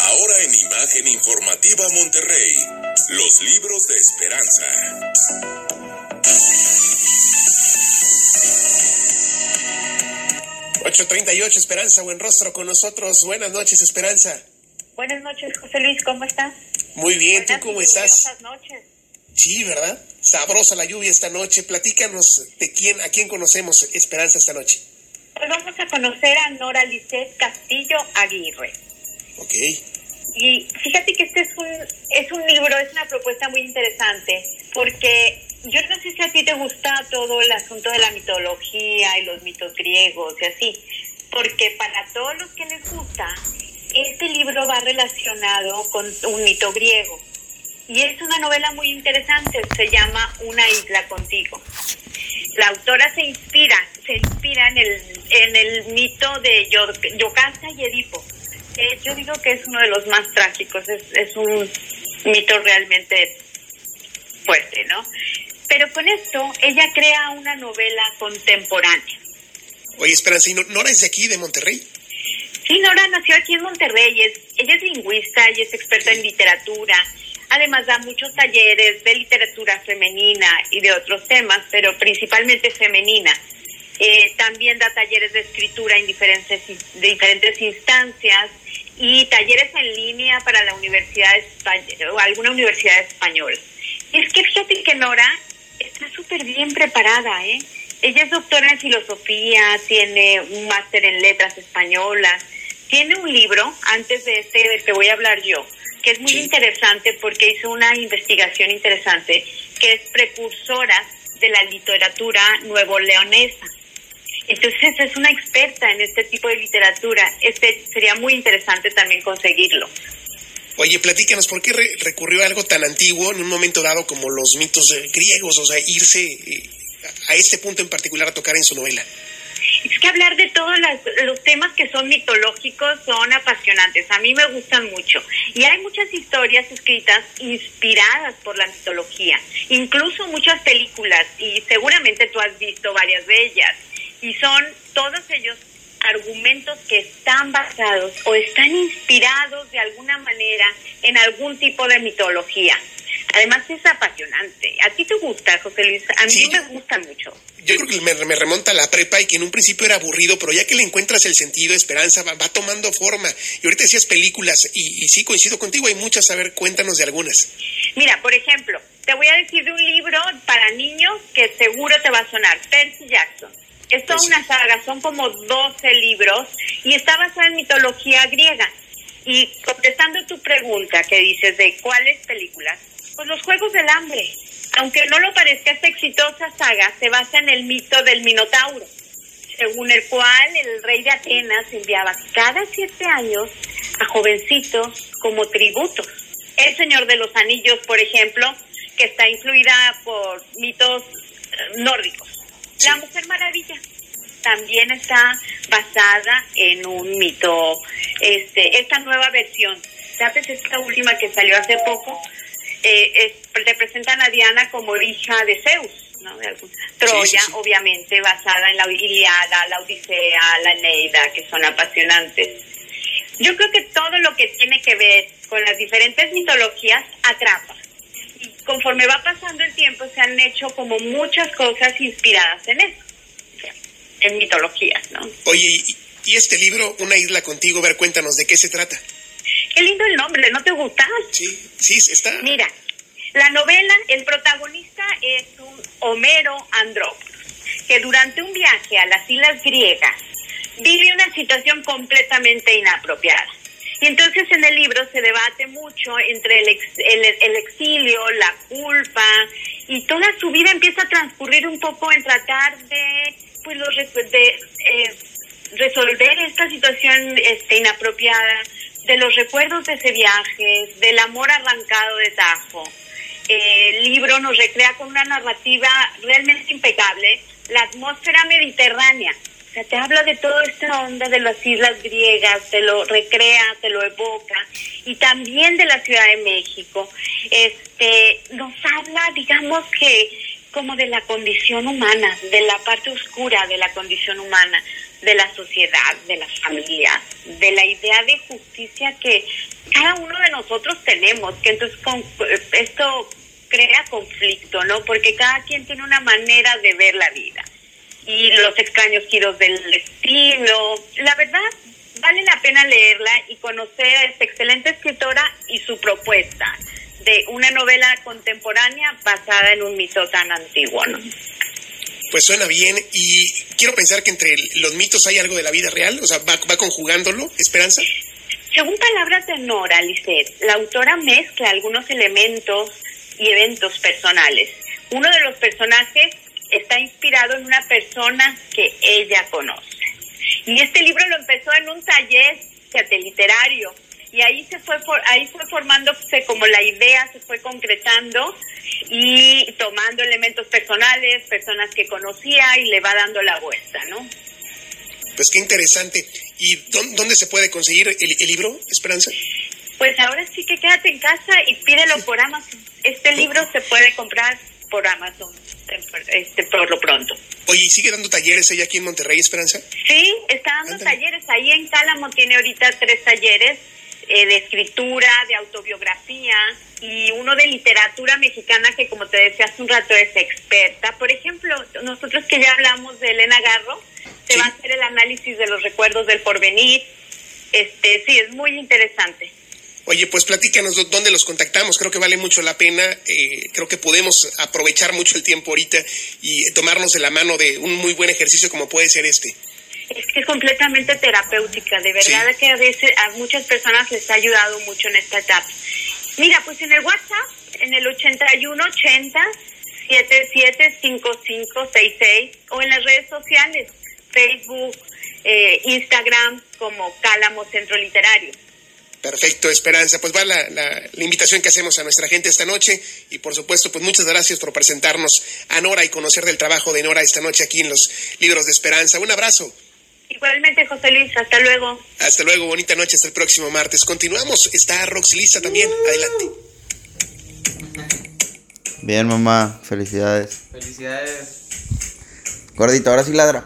Ahora en Imagen Informativa Monterrey, los libros de esperanza. ...838 Esperanza, buen rostro con nosotros. Buenas noches, Esperanza. Buenas noches, José Luis, ¿cómo estás? Muy bien, Buenas ¿tú cómo estás? lluviosa noches. Sí, ¿verdad? Sabrosa la lluvia esta noche. Platícanos de quién, a quién conocemos Esperanza esta noche. Pues vamos a conocer a Nora Lisset Castillo Aguirre. Ok. Y fíjate que este es un, es un libro, es una propuesta muy interesante, porque yo no sé si a ti te gusta todo el asunto de la mitología y los mitos griegos y así, porque para todos los que les gusta, este libro va relacionado con un mito griego. Y es una novela muy interesante, se llama Una isla contigo. La autora se inspira, se inspira en el, en el mito de Yo- Yocasta y Edipo. Eh, yo digo que es uno de los más trágicos, es, es un mito realmente fuerte, ¿no? Pero con esto ella crea una novela contemporánea. Oye, Esperanza, ¿y no- Nora es de aquí, de Monterrey? Sí, Nora nació aquí en Monterrey, es, ella es lingüista y es experta en literatura. Además da muchos talleres de literatura femenina y de otros temas, pero principalmente femenina. Eh, también da talleres de escritura en diferentes, de diferentes instancias y talleres en línea para la universidad o alguna universidad española. Es que fíjate que Nora está súper bien preparada, ¿eh? Ella es doctora en filosofía, tiene un máster en letras españolas, tiene un libro, antes de este del que voy a hablar yo, que es muy Sí. interesante porque hizo una investigación interesante, que es precursora de la literatura nuevo leonesa. Entonces es una experta en este tipo de literatura. Este sería muy interesante también conseguirlo. Oye, platícanos, ¿por qué re- recurrió a algo tan antiguo en un momento dado como los mitos griegos? O sea, irse eh, a este punto en particular a tocar en su novela. Hablar de todos las- los temas que son mitológicos son apasionantes. A mí me gustan mucho. Y hay muchas historias escritas inspiradas por la mitología. Incluso muchas películas. Y seguramente tú has visto varias de ellas. Y son todos ellos argumentos que están basados o están inspirados de alguna manera en algún tipo de mitología. Además es apasionante. ¿A ti te gusta, José Luis? A mí Sí. me gusta mucho. Yo creo que me, me remonta a la prepa y que en un principio era aburrido, pero ya que le encuentras el sentido, esperanza, va, va tomando forma. Y ahorita decías películas, y, y sí coincido contigo, hay muchas, a ver, cuéntanos de algunas. Mira, por ejemplo, te voy a decir de un libro para niños que seguro te va a sonar, Percy Jackson. Es toda una saga, son como 12 libros y está basada en mitología griega. Y contestando tu pregunta que dices de cuáles películas, pues los Juegos del Hambre. Aunque no lo parezca, esta exitosa saga se basa en el mito del Minotauro, según el cual el rey de Atenas enviaba cada siete años a jovencitos como tributos. El Señor de los Anillos, por ejemplo, que está influida por mitos eh, nórdicos. La Mujer Maravilla también está basada en un mito, este, esta nueva versión. ¿Sabes? Esta última que salió hace poco, eh, es- representan a Diana como hija de Zeus, ¿no? De algún- Troya, sí. obviamente, basada en la Iliada, la Odisea, la Neida, que son apasionantes. Yo creo que todo lo que tiene que ver con las diferentes mitologías atrapa. Y conforme va pasando el tiempo se han hecho como muchas cosas inspiradas en eso, en mitologías, ¿no? Oye, y, y este libro, Una isla contigo, a ver, cuéntanos de qué se trata. Qué lindo el nombre, ¿no te gusta? Sí, sí, está. Mira, la novela, el protagonista es un Homero Andrópolos, que durante un viaje a las islas griegas vive una situación completamente inapropiada. Y entonces en el libro se debate mucho entre el, ex- el, el exilio, la culpa, y toda su vida empieza a transcurrir un poco en tratar de, pues, los, de eh, resolver esta situación este, inapropiada, de los recuerdos de ese viaje, del amor arrancado de Tajo. El libro nos recrea con una narrativa realmente impecable la atmósfera mediterránea. O sea, te habla de toda esta onda de las islas griegas, te lo recrea, te lo evoca, y también de la Ciudad de México. Este, nos habla, digamos que como de la condición humana, de la parte oscura de la condición humana, de la sociedad, de las familias, de la idea de justicia que cada uno de nosotros tenemos, que entonces con, esto crea conflicto, ¿no? Porque cada quien tiene una manera de ver la vida. Y los extraños giros del destino. La verdad, vale la pena leerla y conocer a esta excelente escritora y su propuesta de una novela contemporánea basada en un mito tan antiguo, ¿no? Pues suena bien y quiero pensar que entre los mitos hay algo de la vida real, o sea, va, va conjugándolo, Esperanza. Según palabras de Nora Lisset, la autora mezcla algunos elementos y eventos personales. Uno de los personajes está inspirado en una persona que ella conoce. Y este libro lo empezó en un taller literario y ahí se fue por, ahí fue formándose como la idea se fue concretando y tomando elementos personales, personas que conocía y le va dando la vuelta, ¿no? Pues qué interesante. ¿Y dónde se puede conseguir el, el libro, Esperanza? Pues ahora sí que quédate en casa y pídelo por Amazon. Este libro se puede comprar por Amazon este, por lo pronto. Oye, ¿y sigue dando talleres ella aquí en Monterrey, Esperanza? Sí, está dando talleres. Ahí en Cálamo tiene ahorita tres talleres eh, de escritura, de autobiografía y uno de literatura mexicana que, como te decía hace un rato, es experta. Por ejemplo, nosotros que ya hablamos de Elena Garro, se va a hacer el análisis de los recuerdos del porvenir. Este, sí, es muy interesante. Oye, pues platícanos dónde los contactamos. Creo que vale mucho la pena. Eh, creo que podemos aprovechar mucho el tiempo ahorita y tomarnos de la mano de un muy buen ejercicio como puede ser este. Es que es completamente terapéutica. De verdad que a veces a muchas personas les ha ayudado mucho en esta etapa. Mira, pues en el WhatsApp, en el 8180 775566 o en las redes sociales, Facebook, eh, Instagram como Cálamo Centro Literario. Perfecto, Esperanza. Pues va la, la, invitación que hacemos a nuestra gente esta noche y por supuesto, pues muchas gracias por presentarnos a Nora y conocer del trabajo de Nora esta noche aquí en los Libros de Esperanza. Un abrazo. Igualmente, José Luis, hasta luego. Hasta luego, bonita noche, hasta el próximo martes. Continuamos, está Roxy Lisa también, adelante. Bien, mamá, felicidades. Felicidades. Gordito, ahora sí ladra.